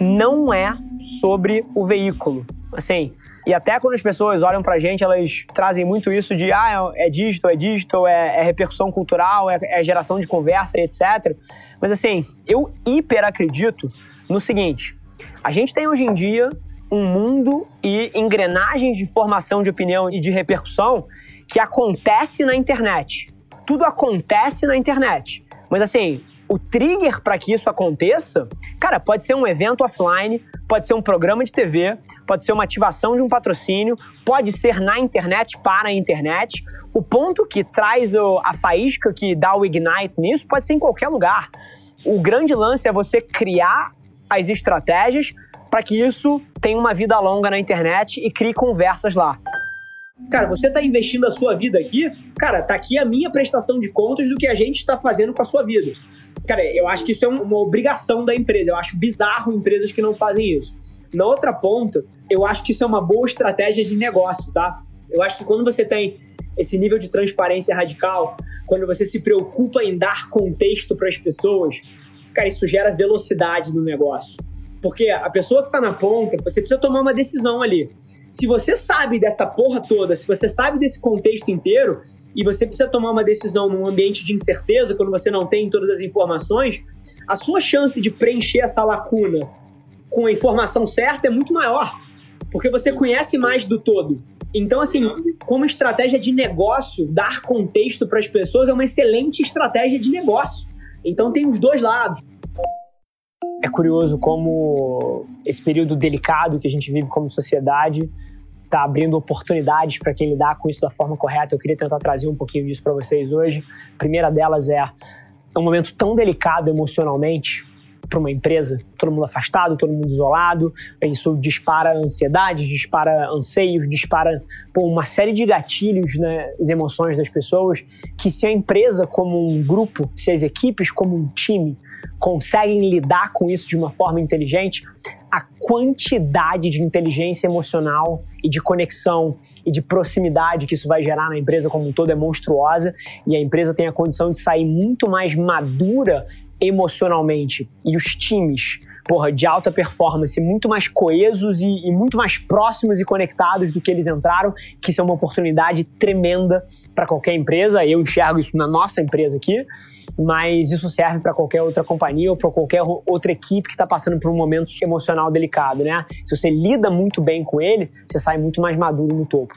não é sobre o veículo. Assim, e até quando as pessoas olham pra gente, elas trazem muito isso de ah, é digital, é digital, é, é repercussão cultural, é, é, geração de conversa, etc. Mas assim, eu hiper acredito no seguinte: a gente tem hoje em dia um mundo e engrenagens de formação de opinião e de repercussão que acontece na internet. Tudo acontece na internet. Mas assim, o trigger para que isso aconteça, cara, pode ser um evento offline, pode ser um programa de TV, pode ser uma ativação de um patrocínio, pode ser na internet para a internet. O ponto que traz a faísca que dá o ignite nisso pode ser em qualquer lugar. O grande lance é você criar as estratégias para que isso tenha uma vida longa na internet e crie conversas lá. Cara, você está investindo a sua vida aqui, cara, tá aqui a minha prestação de contas do que a gente está fazendo com a sua vida. Cara, eu acho que isso é uma obrigação da empresa. Eu acho bizarro empresas que não fazem isso. Na outra ponta, eu acho que isso é uma boa estratégia de negócio, tá? Eu acho que quando você tem esse nível de transparência radical, quando você se preocupa em dar contexto para as pessoas, cara, isso gera velocidade no negócio. Porque a pessoa que está na ponta, você precisa tomar uma decisão ali. Se você sabe dessa porra toda, se você sabe desse contexto inteiro, e você precisa tomar uma decisão num ambiente de incerteza, quando você não tem todas as informações, a sua chance de preencher essa lacuna com a informação certa é muito maior, porque você conhece mais do todo. Então, assim, como estratégia de negócio, dar contexto para as pessoas é uma excelente estratégia de negócio. Então, tem os dois lados. É curioso como esse período delicado que a gente vive como sociedade está abrindo oportunidades para quem lidar com isso da forma correta. Eu queria tentar trazer um pouquinho disso para vocês hoje. A primeira delas é um momento tão delicado emocionalmente para uma empresa, todo mundo afastado, todo mundo isolado, isso dispara ansiedade, dispara anseios, dispara pô, uma série de gatilhos nas né, emoções das pessoas, que se a empresa como um grupo, se as equipes como um time conseguem lidar com isso de uma forma inteligente, a quantidade de inteligência emocional e de conexão e de proximidade que isso vai gerar na empresa como um todo é monstruosa e a empresa tem a condição de sair muito mais madura emocionalmente e os times porra, de alta performance, muito mais coesos e, e, muito mais próximos e conectados do que eles entraram, que isso é uma oportunidade tremenda para qualquer empresa. Eu enxergo isso na nossa empresa aqui, mas isso serve para qualquer outra companhia ou para qualquer outra equipe que está passando por um momento emocional delicado, né? Se você lida muito bem com ele, você sai muito mais maduro no topo.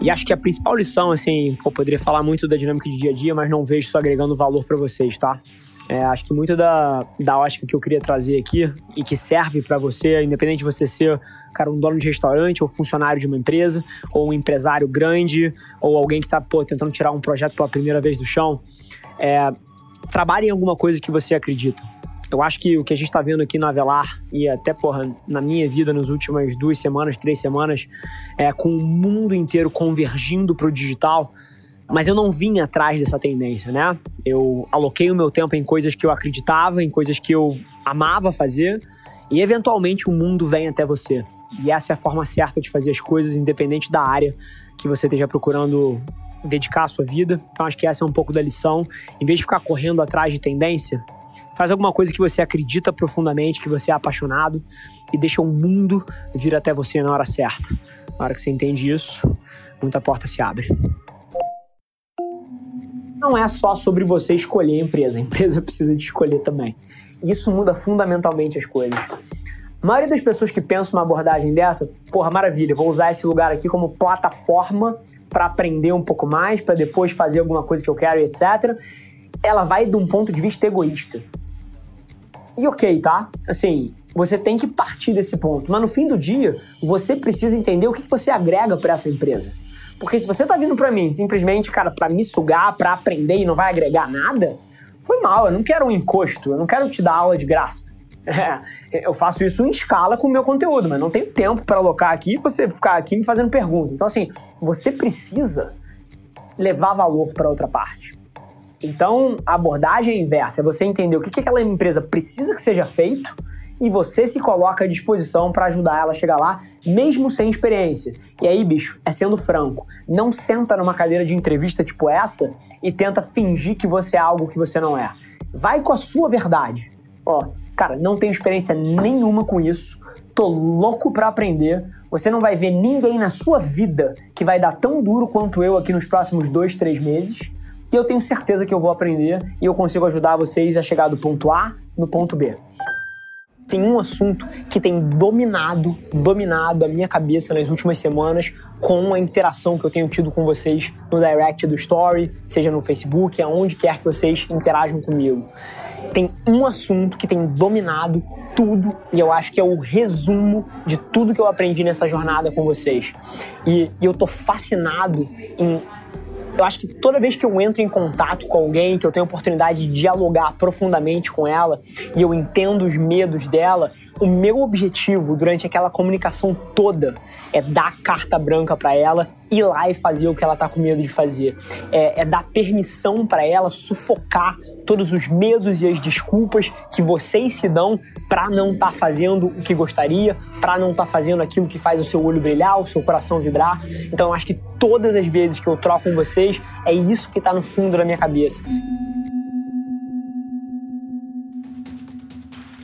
E acho que a principal lição, assim, eu poderia falar muito da dinâmica de dia a dia, mas não vejo isso agregando valor para vocês, tá? É, acho que muito da, da ótica que eu queria trazer aqui e que serve para você, independente de você ser cara, um dono de restaurante ou funcionário de uma empresa, ou um empresário grande, ou alguém que está tentando tirar um projeto pela primeira vez do chão, é, trabalhe em alguma coisa que você acredita. Eu acho que o que a gente está vendo aqui na Avelar e até, porra, na minha vida nas últimas duas semanas, três semanas, é, com o mundo inteiro convergindo para o digital, mas eu não vim atrás dessa tendência, né? Eu aloquei o meu tempo em coisas que eu acreditava, em coisas que eu amava fazer, e eventualmente o mundo vem até você. E essa é a forma certa de fazer as coisas, independente da área que você esteja procurando dedicar a sua vida. Então acho que essa é um pouco da lição. Em vez de ficar correndo atrás de tendência, faz alguma coisa que você acredita profundamente, que você é apaixonado e deixa o mundo vir até você na hora certa. Na hora que você entende isso, muita porta se abre não é só sobre você escolher a empresa, a empresa precisa de escolher também. Isso muda fundamentalmente as coisas. A maioria das pessoas que pensam uma abordagem dessa, porra, maravilha, vou usar esse lugar aqui como plataforma para aprender um pouco mais, para depois fazer alguma coisa que eu quero etc. Ela vai de um ponto de vista egoísta. E ok, tá? Assim, você tem que partir desse ponto. Mas no fim do dia, você precisa entender o que você agrega para essa empresa. Porque se você tá vindo para mim simplesmente, cara, para me sugar, para aprender e não vai agregar nada, foi mal. Eu não quero um encosto, eu não quero te dar aula de graça. É, eu faço isso em escala com o meu conteúdo, mas não tenho tempo para alocar aqui e você ficar aqui me fazendo pergunta. Então, assim, você precisa levar valor para outra parte. Então, a abordagem é inversa, é você entender o que, que aquela empresa precisa que seja feito e você se coloca à disposição para ajudar ela a chegar lá, mesmo sem experiência. E aí, bicho, é sendo franco, não senta numa cadeira de entrevista tipo essa e tenta fingir que você é algo que você não é. Vai com a sua verdade. Ó, cara, não tenho experiência nenhuma com isso, tô louco para aprender. Você não vai ver ninguém na sua vida que vai dar tão duro quanto eu aqui nos próximos dois, três meses. E eu tenho certeza que eu vou aprender e eu consigo ajudar vocês a chegar do ponto A no ponto B tem um assunto que tem dominado, dominado a minha cabeça nas últimas semanas com a interação que eu tenho tido com vocês no direct do Story, seja no Facebook, aonde quer que vocês interajam comigo. Tem um assunto que tem dominado tudo e eu acho que é o resumo de tudo que eu aprendi nessa jornada com vocês. E, e eu tô fascinado em eu acho que toda vez que eu entro em contato com alguém, que eu tenho a oportunidade de dialogar profundamente com ela e eu entendo os medos dela, o meu objetivo durante aquela comunicação toda é dar carta branca para ela, ir lá e fazer o que ela tá com medo de fazer. É, é dar permissão para ela sufocar todos os medos e as desculpas que vocês se dão para não estar tá fazendo o que gostaria, para não estar tá fazendo aquilo que faz o seu olho brilhar, o seu coração vibrar. Então acho que todas as vezes que eu troco com vocês, é isso que está no fundo da minha cabeça.